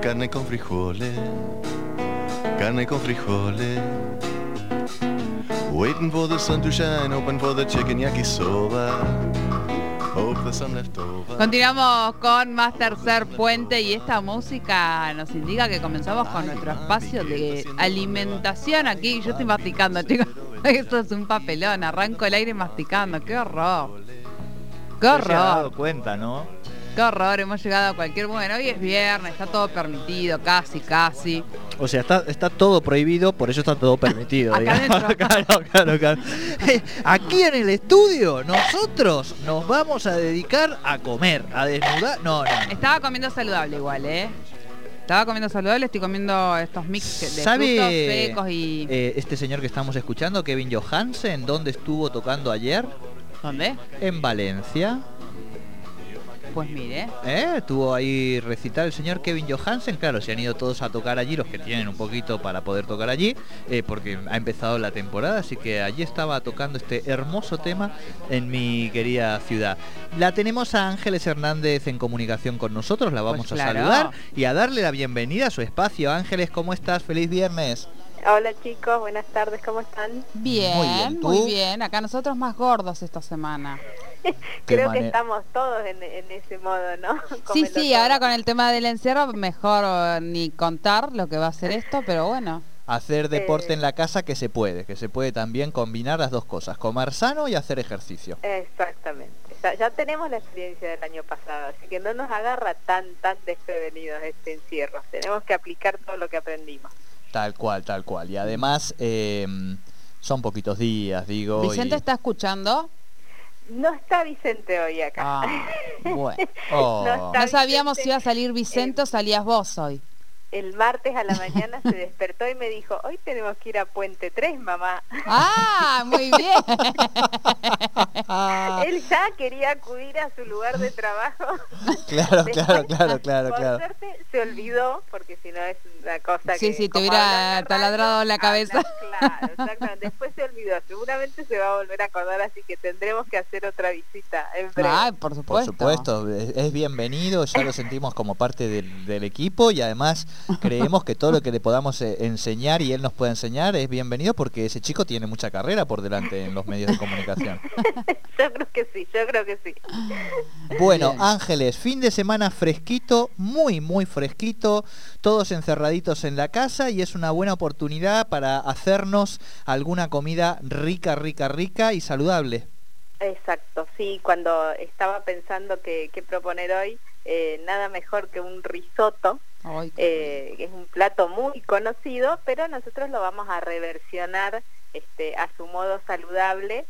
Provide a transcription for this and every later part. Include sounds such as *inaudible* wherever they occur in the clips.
carne con frijoles, carne con frijoles. Waiting for the sun to shine, open for the chicken yakisoba. Continuamos con más tercer puente y esta música nos indica que comenzamos con nuestro espacio de alimentación aquí. Yo estoy masticando, chicos. *laughs* Esto es un papelón, arranco el aire masticando, qué horror. Qué No se ha dado horror, cuenta, ¿no? Qué horror, hemos llegado a cualquier... Bueno, hoy es viernes, está todo permitido, casi, casi. O sea, está, está todo prohibido, por eso está todo permitido. *laughs* Acá *laughs* claro, claro, claro. Eh, Aquí en el estudio, nosotros nos vamos a dedicar a comer, a desnudar. No, no. no. Estaba comiendo saludable igual, ¿eh? Estaba comiendo saludable, estoy comiendo estos mix de ¿Sabe frutos secos y... eh, este señor que estamos escuchando, Kevin Johansen, dónde estuvo tocando ayer? ¿Dónde? En Valencia. Pues mire. ¿Eh? Estuvo ahí recitar el señor Kevin Johansen. Claro, se han ido todos a tocar allí, los que tienen un poquito para poder tocar allí, eh, porque ha empezado la temporada, así que allí estaba tocando este hermoso tema en mi querida ciudad. La tenemos a Ángeles Hernández en comunicación con nosotros, la vamos Pues a saludar y a darle la bienvenida a su espacio. Ángeles, ¿cómo estás? Feliz viernes. Hola chicos, buenas tardes, ¿cómo están? Bien, Muy muy bien, bien, ¿tú? Acá nosotros más gordos esta semana. *laughs* Creo manera- que estamos todos en, en ese modo, ¿no? *laughs* Sí, sí, todo. ahora con el tema del encierro, mejor eh, ni contar lo que va a ser esto, pero bueno. Hacer deporte Eh. en la casa que se puede, que se puede también combinar las dos cosas, comer sano y hacer ejercicio. Exactamente. Ya, ya tenemos la experiencia del año pasado, así que no nos agarra tan, tan desprevenidos este encierro. Tenemos que aplicar todo lo que aprendimos. Tal cual, tal cual. Y además eh, son poquitos días, digo. Vicente y- está escuchando. No está Vicente hoy acá. Ah, *laughs* bueno. Oh. No sabíamos si iba a salir Vicente o salías vos hoy. El martes a la mañana se despertó y me dijo, hoy tenemos que ir a Puente 3, mamá. Ah, muy bien. *laughs* Él ya quería acudir a su lugar de trabajo. *laughs* Claro, Después, claro, claro, claro, Por claro. suerte se olvidó, porque si no es una cosa Sí, que... sí, te como hubiera habla en la taladrado la cabeza. habla- claro, *laughs* exactamente. Después se olvidó. Seguramente se va a volver a acordar, así que tendremos que hacer otra visita en breve. Ay, por Por supuesto. supuesto, es es bienvenido, ya lo sentimos como parte del, del equipo y además creemos que todo lo que le podamos eh, enseñar y él nos pueda enseñar es bienvenido porque ese chico tiene mucha carrera por delante en los medios de comunicación. *laughs* yo creo que sí, yo creo que sí. Bueno, Bien. Ángeles, fin de semana fresquito, muy, muy fresquito, todos encerraditos en la casa y es una buena oportunidad para hacernos alguna comida rica, rica, rica y saludable. Exacto, sí, cuando estaba pensando que, qué proponer hoy, eh, nada mejor que un risotto, Eh, es un plato muy conocido, pero nosotros lo vamos a reversionar este, a su modo saludable,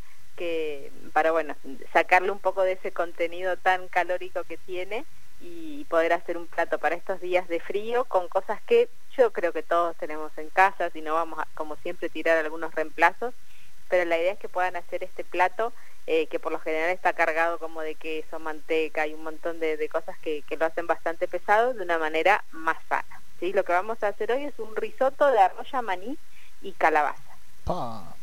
para bueno sacarle un poco de ese contenido tan calórico que tiene y poder hacer un plato para estos días de frío con cosas que yo creo que todos tenemos en casa, si no vamos a, como siempre, tirar algunos reemplazos, pero la idea es que puedan hacer este plato eh, que por lo general está cargado como de queso, manteca y un montón de, de cosas que, que lo hacen bastante pesado de una manera más sana. ¿sí? Lo que vamos a hacer hoy es un risotto de arroya maní y calabaza. Pa.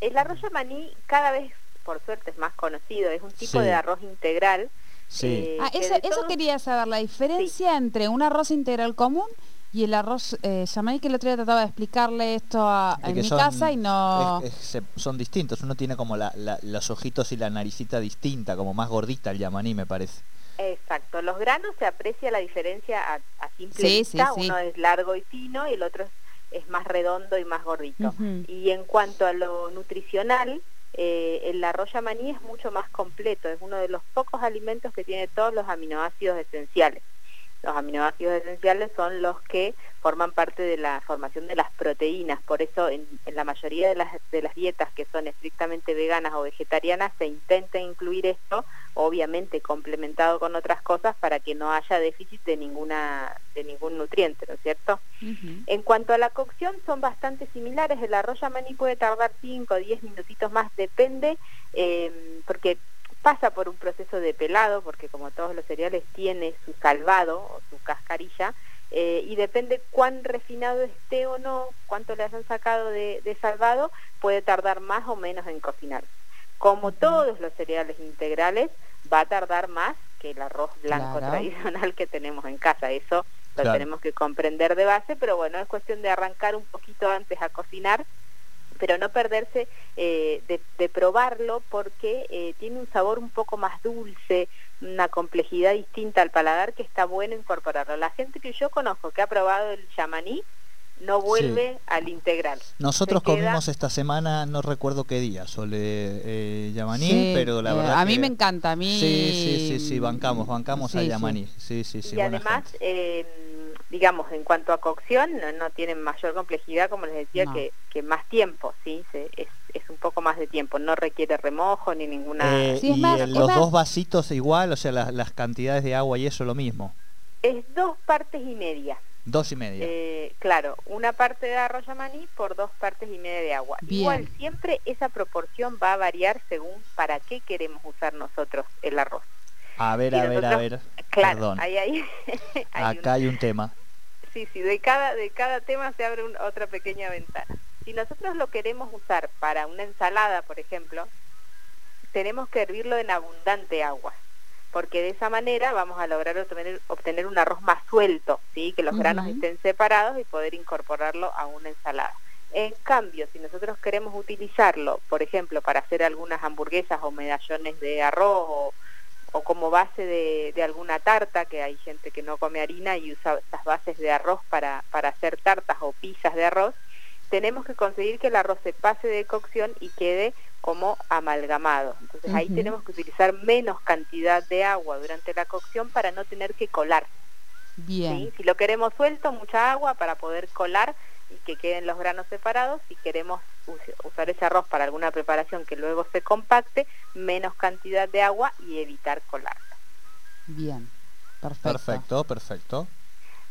El arroyo maní cada vez, por suerte, es más conocido, es un tipo Sí. de arroz integral. Sí. eh, Ah, eso, quería saber, la diferencia entre un arroz integral común y el arroz eh, yamaní, que el otro día trataba de explicarle esto a- De en que mi son- casa y no... es- es- se- son distintos, uno tiene como la- la- los ojitos y la naricita distinta, como más gordita el yamaní me parece. Exacto, los granos se aprecia la diferencia a, a simple Sí, vista, sí, sí. uno es largo y fino y el otro es, es más redondo y más gordito. Y en cuanto a lo nutricional, eh, el arroz maní es mucho más completo, es uno de los pocos alimentos que tiene todos los aminoácidos esenciales. Los aminoácidos esenciales son los que forman parte de la formación de las proteínas, por eso en, en la mayoría de las, de las dietas que son estrictamente veganas o vegetarianas se intenta incluir esto, obviamente complementado con otras cosas para que no haya déficit de ninguna de ningún nutriente, ¿no es cierto? En cuanto a la cocción, son bastante similares. El arroz yamaní puede tardar 5 o 10 minutitos más, depende, eh, porque pasa por un proceso de pelado, porque como todos los cereales tiene su salvado o su cascarilla, eh, y depende cuán refinado esté o no, cuánto le hayan sacado de, de salvado, puede tardar más o menos en cocinar. Como todos los cereales integrales, va a tardar más que el arroz blanco Claro. tradicional que tenemos en casa. Eso lo Claro. tenemos que comprender de base, pero bueno, es cuestión de arrancar un poquito antes a cocinar, pero no perderse eh, de, probarlo porque eh, tiene un sabor un poco más dulce, una complejidad distinta al paladar que está bueno incorporarlo. La gente que yo conozco que ha probado el yamaní no vuelve al integral. Nosotros Se queda- comimos esta semana, no recuerdo qué día, sole eh, Yamaní, Sí, pero la eh, verdad a mí que- me encanta, a mí... Sí, sí, sí, sí, bancamos, bancamos Sí, a. Yamaní. Sí, sí, sí. y además, eh, digamos, en cuanto a cocción, no, no tienen mayor complejidad, como les decía, No. que, que más tiempo, ¿sí? Se- es, es un poco más de tiempo, no requiere remojo ni ninguna... Eh, y más- los más- dos vasitos igual, o sea, las, las cantidades de agua y eso lo mismo. Es dos partes y media. Dos y media. Eh, claro, una parte de arroz yamaní por dos partes y media de agua. Bien. Igual siempre esa proporción va a variar según para qué queremos usar nosotros el arroz. a ver, a ver, a ver. Claro, Perdón. *laughs* hay un- Acá hay un tema. Sí, sí, de cada, de cada tema se abre un- otra pequeña ventana. Si nosotros lo queremos usar para una ensalada, por ejemplo, tenemos que hervirlo en abundante agua, porque de esa manera vamos a lograr obtener, obtener un arroz más suelto, ¿sí? que los granos estén separados y poder incorporarlo a una ensalada. En cambio, si nosotros queremos utilizarlo, por ejemplo, para hacer algunas hamburguesas o medallones de arroz o, o como base de, de alguna tarta, que hay gente que no come harina y usa estas bases de arroz para, para hacer tartas o pizzas de arroz, tenemos que conseguir que el arroz se pase de cocción y quede como amalgamado. Entonces ahí tenemos que utilizar menos cantidad de agua durante la cocción para no tener que colar. Bien, ¿sí? Si lo queremos suelto, mucha agua para poder colar y que queden los granos separados. Si queremos us- usar ese arroz para alguna preparación que luego se compacte, menos cantidad de agua y evitar colarla. bien, perfecto. Perfecto, perfecto.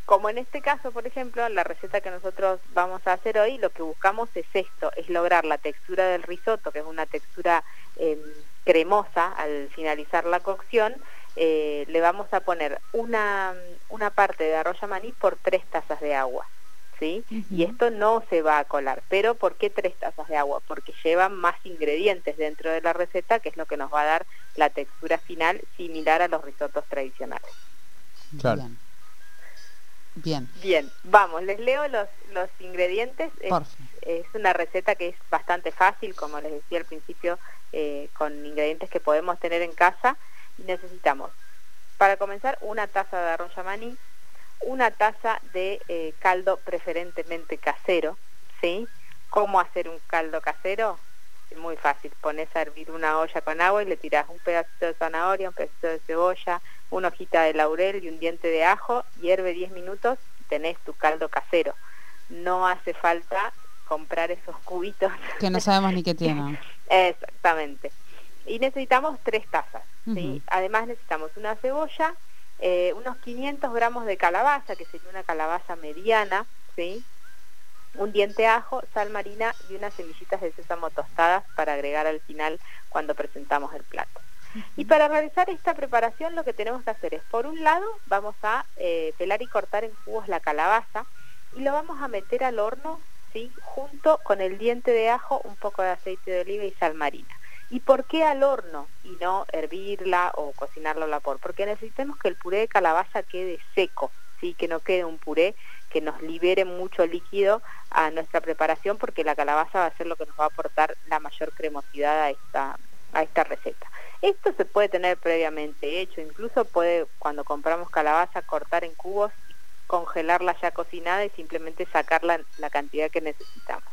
Como en este caso, por ejemplo, en la receta que nosotros vamos a hacer hoy, lo que buscamos es esto, es lograr la textura del risotto, que es una textura eh, cremosa al finalizar la cocción. Eh, le vamos a poner una, una parte de arroz maní por tres tazas de agua. ¿Sí? Y esto no se va a colar. ¿Pero por qué tres tazas de agua? Porque llevan más ingredientes dentro de la receta, que es lo que nos va a dar la textura final similar a los risotos tradicionales. Claro. Bien. Bien, Bien, vamos, les leo los, los ingredientes. Es, por fin. es una receta que es bastante fácil, como les decía al principio, eh, con ingredientes que podemos tener en casa. Y necesitamos, para comenzar, una taza de arroz yamaní, una taza de eh, caldo preferentemente casero, ¿sí? ¿Cómo hacer un caldo casero? Muy fácil, pones a hervir una olla con agua y le tiras un pedacito de zanahoria, un pedacito de cebolla, una hojita de laurel y un diente de ajo, hierve 10 minutos y tenés tu caldo casero. No hace falta comprar esos cubitos. Que no sabemos ni qué tiene. *laughs* Exactamente. Y necesitamos tres tazas. Además necesitamos una cebolla, eh, unos 500 gramos de calabaza, que sería una calabaza mediana, ¿sí? un diente de ajo, sal marina y unas semillitas de sésamo tostadas para agregar al final cuando presentamos el plato. Y para realizar esta preparación lo que tenemos que hacer es, por un lado, vamos a eh, pelar y cortar en cubos la calabaza y lo vamos a meter al horno, ¿sí? junto con el diente de ajo, un poco de aceite de oliva y sal marina. ¿Y por qué al horno y no hervirla o cocinarla al vapor? Porque necesitamos que el puré de calabaza quede seco, ¿sí? que no quede un puré que nos libere mucho líquido a nuestra preparación porque la calabaza va a ser lo que nos va a aportar la mayor cremosidad a esta, a esta receta. Esto se puede tener previamente hecho, incluso puede cuando compramos calabaza cortar en cubos, congelarla ya cocinada y simplemente sacar la, la cantidad que necesitamos.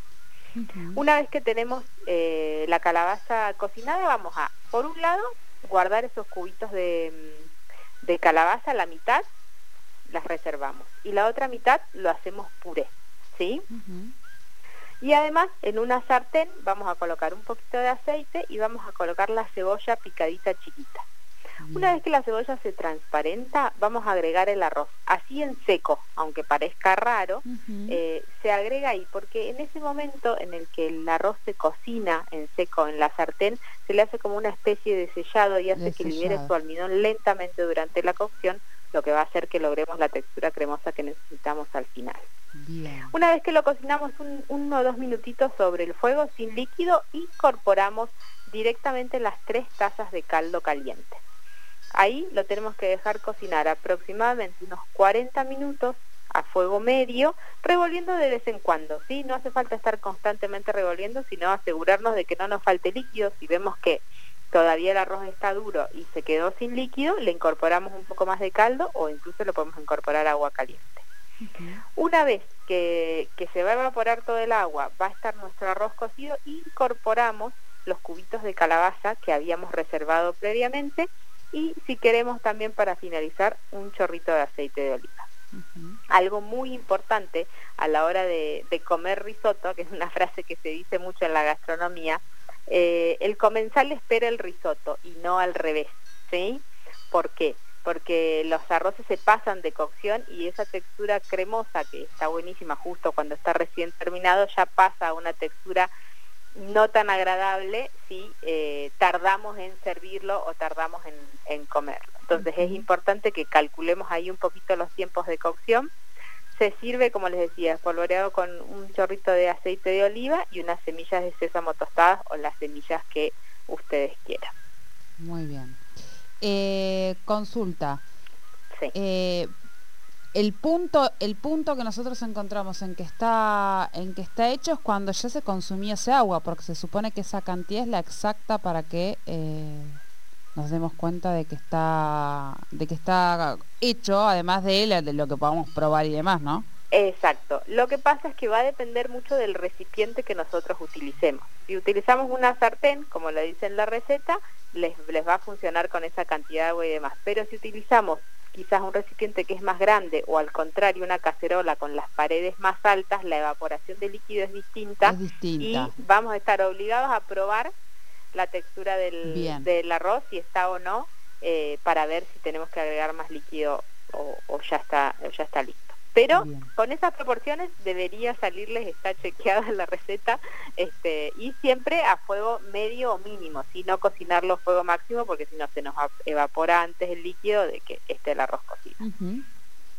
Una vez que tenemos eh, la calabaza cocinada, vamos a, por un lado, guardar esos cubitos de, mm, de calabaza, la mitad las reservamos y la otra mitad lo hacemos puré, ¿sí? Y además en una sartén vamos a colocar un poquito de aceite y vamos a colocar la cebolla picadita chiquita. Una vez que la cebolla se transparenta, vamos a agregar el arroz, así en seco, aunque parezca raro, eh, se agrega ahí, porque en ese momento en el que el arroz se cocina en seco en la sartén, se le hace como una especie de sellado y hace De que libere sellado. su almidón lentamente durante la cocción, lo que va a hacer que logremos la textura cremosa que necesitamos al final. Bien. Una vez que lo cocinamos un, uno o dos minutitos sobre el fuego sin líquido, incorporamos directamente las tres tazas de caldo caliente. Ahí lo tenemos que dejar cocinar aproximadamente unos 40 minutos a fuego medio, revolviendo de vez en cuando, ¿sí? No hace falta estar constantemente revolviendo, sino asegurarnos de que no nos falte líquido. Si vemos que todavía el arroz está duro y se quedó sin líquido, le incorporamos un poco más de caldo o incluso le podemos incorporar agua caliente. Una vez que, que se va a evaporar todo el agua, va a estar nuestro arroz cocido, incorporamos los cubitos de calabaza que habíamos reservado previamente y si queremos también para finalizar un chorrito de aceite de oliva. Algo muy importante a la hora de, comer risotto, que es una *laughs* frase que se dice mucho en la gastronomía, eh, el comensal espera el risotto y no al revés, ¿sí? ¿Por qué? Porque los arroces se pasan de cocción y esa textura cremosa, que está buenísima justo cuando está recién terminado, ya pasa a una textura no tan agradable si eh, tardamos en servirlo o tardamos en, comerlo. Entonces es importante que calculemos ahí un poquito los tiempos de cocción. Se sirve, como les decía, espolvoreado con un chorrito de aceite de oliva y unas semillas de sésamo tostadas o las semillas que ustedes quieran. Muy bien. Eh, consulta. Sí. Eh, el punto, el punto que nosotros encontramos en que está, en que está hecho es cuando ya se consumió ese agua, porque se supone que esa cantidad es la exacta para que eh, nos demos cuenta de que está, de que está hecho, además de, de lo que podamos probar y demás, ¿no? Exacto. Lo que pasa es que va a depender mucho del recipiente que nosotros utilicemos. Si utilizamos una sartén, como lo dice en la receta, les, les va a funcionar con esa cantidad de agua y demás. Pero si utilizamos quizás un recipiente que es más grande o al contrario una cacerola con las paredes más altas, la evaporación de líquido es distinta, y vamos a estar obligados a probar la textura del, del arroz, si está o no, eh, para ver si tenemos que agregar más líquido o, o ya está o ya está listo. Pero con esas proporciones debería salirles, está chequeada la receta, este, y siempre a fuego medio o mínimo, si no cocinarlo a fuego máximo, porque si no se nos evapora antes el líquido de que esté el arroz cocido.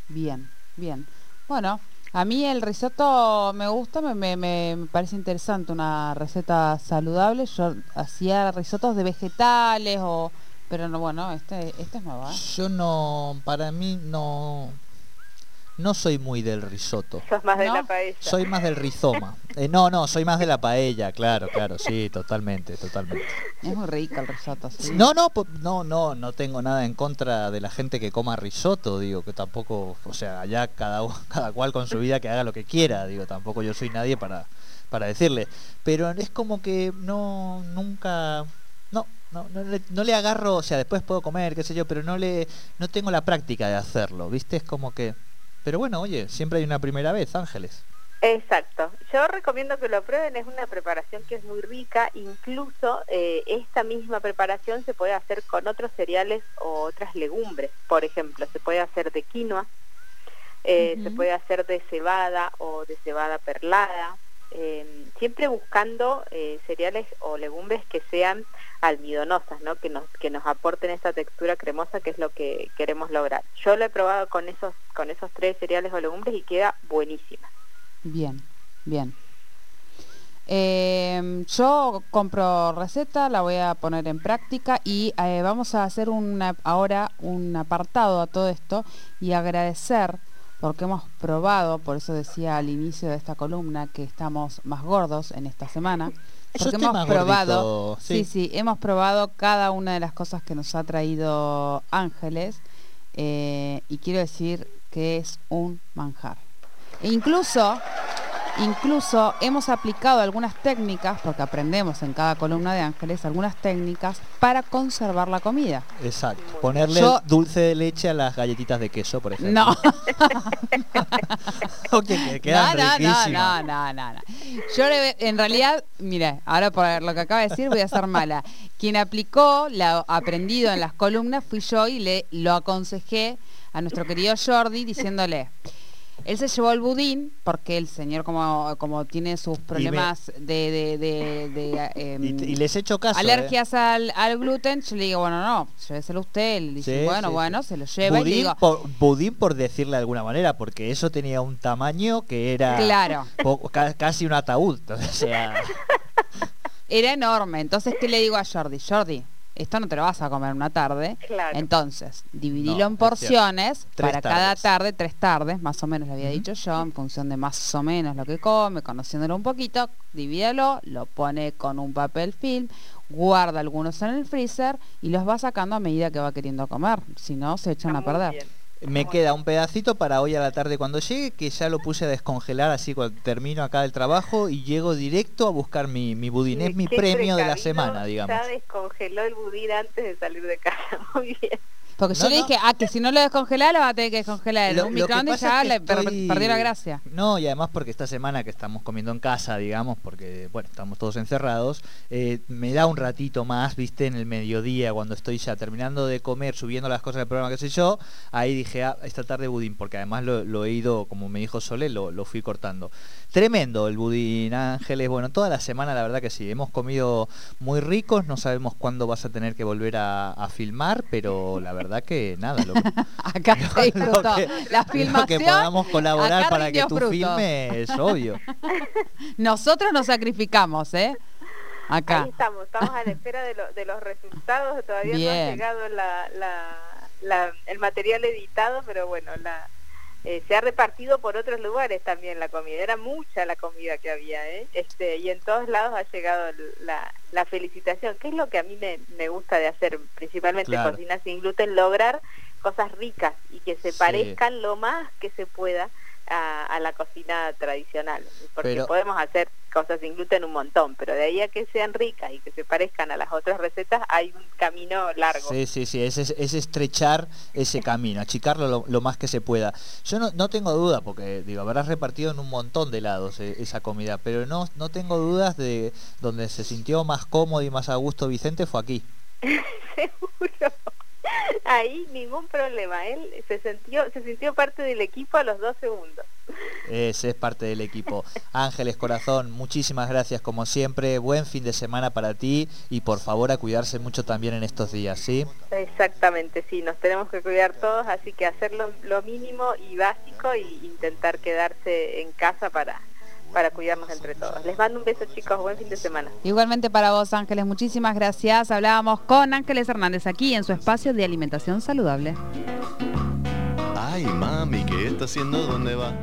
Bien, bien. Bueno, a mí el risotto me gusta, me, me, parece interesante, una receta saludable. Yo hacía risotos de vegetales o... Pero no, bueno, este, este es nuevo. ¿eh? Yo no, para mí no, no soy muy del risotto. Sos más de la paella. Soy más del rizoma. *laughs* Eh, no, no, soy más de la paella, claro, claro, sí, totalmente, totalmente. Es muy rico el risotto, sí. No, no, no, no, no tengo nada en contra de la gente que coma risotto, digo, que tampoco, o sea, allá cada, *laughs* cada cual con su vida que haga lo que quiera, digo, tampoco yo soy nadie para, para decirle. Pero es como que no, nunca, no, no, no, le, no le agarro, o sea, después puedo comer, qué sé yo, pero no le, no tengo la práctica de hacerlo, ¿viste? Es como que pero bueno, oye, siempre hay una primera vez, Ángeles. Exacto. Yo recomiendo que lo prueben, es una preparación que es muy rica, incluso eh, esta misma preparación se puede hacer con otros cereales o otras legumbres, por ejemplo, se puede hacer de quinoa, eh, se puede hacer de cebada o de cebada perlada, eh, siempre buscando cereales o legumbres que sean almidonosas, ¿no? que, nos, que nos aporten esta textura cremosa que es lo que queremos lograr. Yo lo he probado con esos, con esos tres cereales o legumbres y queda buenísima. Bien, bien. Eh, yo compro receta, la voy a poner en práctica y eh, vamos a hacer una, ahora un apartado a todo esto y agradecer porque hemos probado, por eso decía al inicio de esta columna que estamos más gordos en esta semana. Porque hemos probado, ¿sí? ¿sí? hemos probado cada una de las cosas que nos ha traído Ángeles eh, y quiero decir que es un manjar. E incluso Incluso hemos aplicado algunas técnicas, porque aprendemos en cada columna de ángeles, algunas técnicas para conservar la comida. Exacto. Ponerle dulce de leche a las galletitas de queso, por ejemplo. No. *laughs* okay, que no, no, no, no, no, no, Yo en realidad, mire, ahora por lo que acaba de decir voy a ser mala. Quien aplicó lo aprendido en las columnas fui yo y le lo aconsejé a nuestro querido Jordi diciéndole él se llevó el budín porque el señor como, como tiene sus problemas de, de, em, y, les he hecho caso. Alergias ¿eh? al, al, gluten, yo le digo, bueno, no, lléveselo usted. Le dice, bueno, bueno, se lo lleva. Budín, y digo, por, budín por decirle de alguna manera, porque eso tenía un tamaño que era claro. casi un ataúd. *laughs* O sea... Era enorme. Entonces, ¿qué le digo a Jordi? Jordi, esto no te lo vas a comer una tarde. Claro. Entonces, dividilo No, en es porciones para cada tarde, tres tardes, más o menos le había dicho yo, en función de más o menos lo que come, conociéndolo un poquito, divídelo, lo pone con un papel film, guarda algunos en el freezer y los va sacando a medida que va queriendo comer, si no se echan Está a muy perder. bien. Me queda un pedacito para hoy a la tarde cuando llegue, que ya lo puse a descongelar así cuando termino acá el trabajo y llego directo a buscar mi, mi budín. Es mi premio de la semana, digamos. Ya descongeló el budín antes de salir de casa. *laughs* Muy bien. Porque yo No, le no. dije, ah, que si no lo descongelás lo va a tener que descongelar Lo- un microondas ya es que le estoy- perdió la gracia. No, y además porque esta semana que estamos comiendo en casa, digamos, porque, bueno, estamos todos encerrados, eh, me da un ratito más, viste, en el mediodía, cuando estoy ya terminando de comer, subiendo las cosas del programa, qué sé yo, ahí dije, ah, esta tarde budín, porque además lo, lo he ido, como me dijo Sole, lo, lo fui cortando. Tremendo el budín, Ángeles, bueno, toda la semana la verdad que sí, hemos comido muy ricos, no sabemos cuándo vas a tener que volver a, a filmar, pero la verdad que nada, lo que, *laughs* Acá se *laughs* disfrutó. lo que- la lo que filmación, podamos colaborar para que tú fruto. filmes es *laughs* obvio. nosotros nos sacrificamos, ¿eh? Acá. Ahí estamos, estamos a la espera de, lo- de los resultados. Todavía no ha llegado la, la- la- el material editado, pero bueno, la, eh, se ha repartido por otros lugares también la comida. Era mucha la comida que había, ¿eh? Este, y en todos lados ha llegado la, la felicitación, que es lo que a mí me, me gusta de hacer, principalmente Claro. cocina sin gluten, lograr cosas ricas y que se Sí. parezcan lo más que se pueda a, a la cocina tradicional. Porque Pero- podemos hacer cosas sin gluten un montón, pero de ahí a que sean ricas y que se parezcan a las otras recetas hay un camino largo. Sí, sí, sí, es, es- es estrechar ese camino, achicarlo lo, lo más que se pueda. Yo no, no tengo duda, porque digo, habrás repartido en un montón de lados eh, esa comida, pero no, no tengo dudas de donde se sintió más cómodo y más a gusto Vicente fue aquí. *laughs* Seguro. *laughs* Ahí ningún problema. Él se sintió, se sintió parte del equipo a los dos segundos. Ese es parte del equipo. *laughs* Ángeles Corazón, muchísimas gracias como siempre. Buen fin de semana para ti y por favor a cuidarse mucho también en estos días, ¿sí? Exactamente, sí, nos tenemos que cuidar todos, así que hacer lo, lo mínimo y básico y intentar quedarse en casa para, para cuidarnos entre todos. Les mando un beso chicos, buen fin de semana. Igualmente para vos, Ángeles, muchísimas gracias. Hablábamos con Ángeles Hernández aquí en su espacio de alimentación saludable. Ay, mami, ¿qué está haciendo? ¿Dónde va?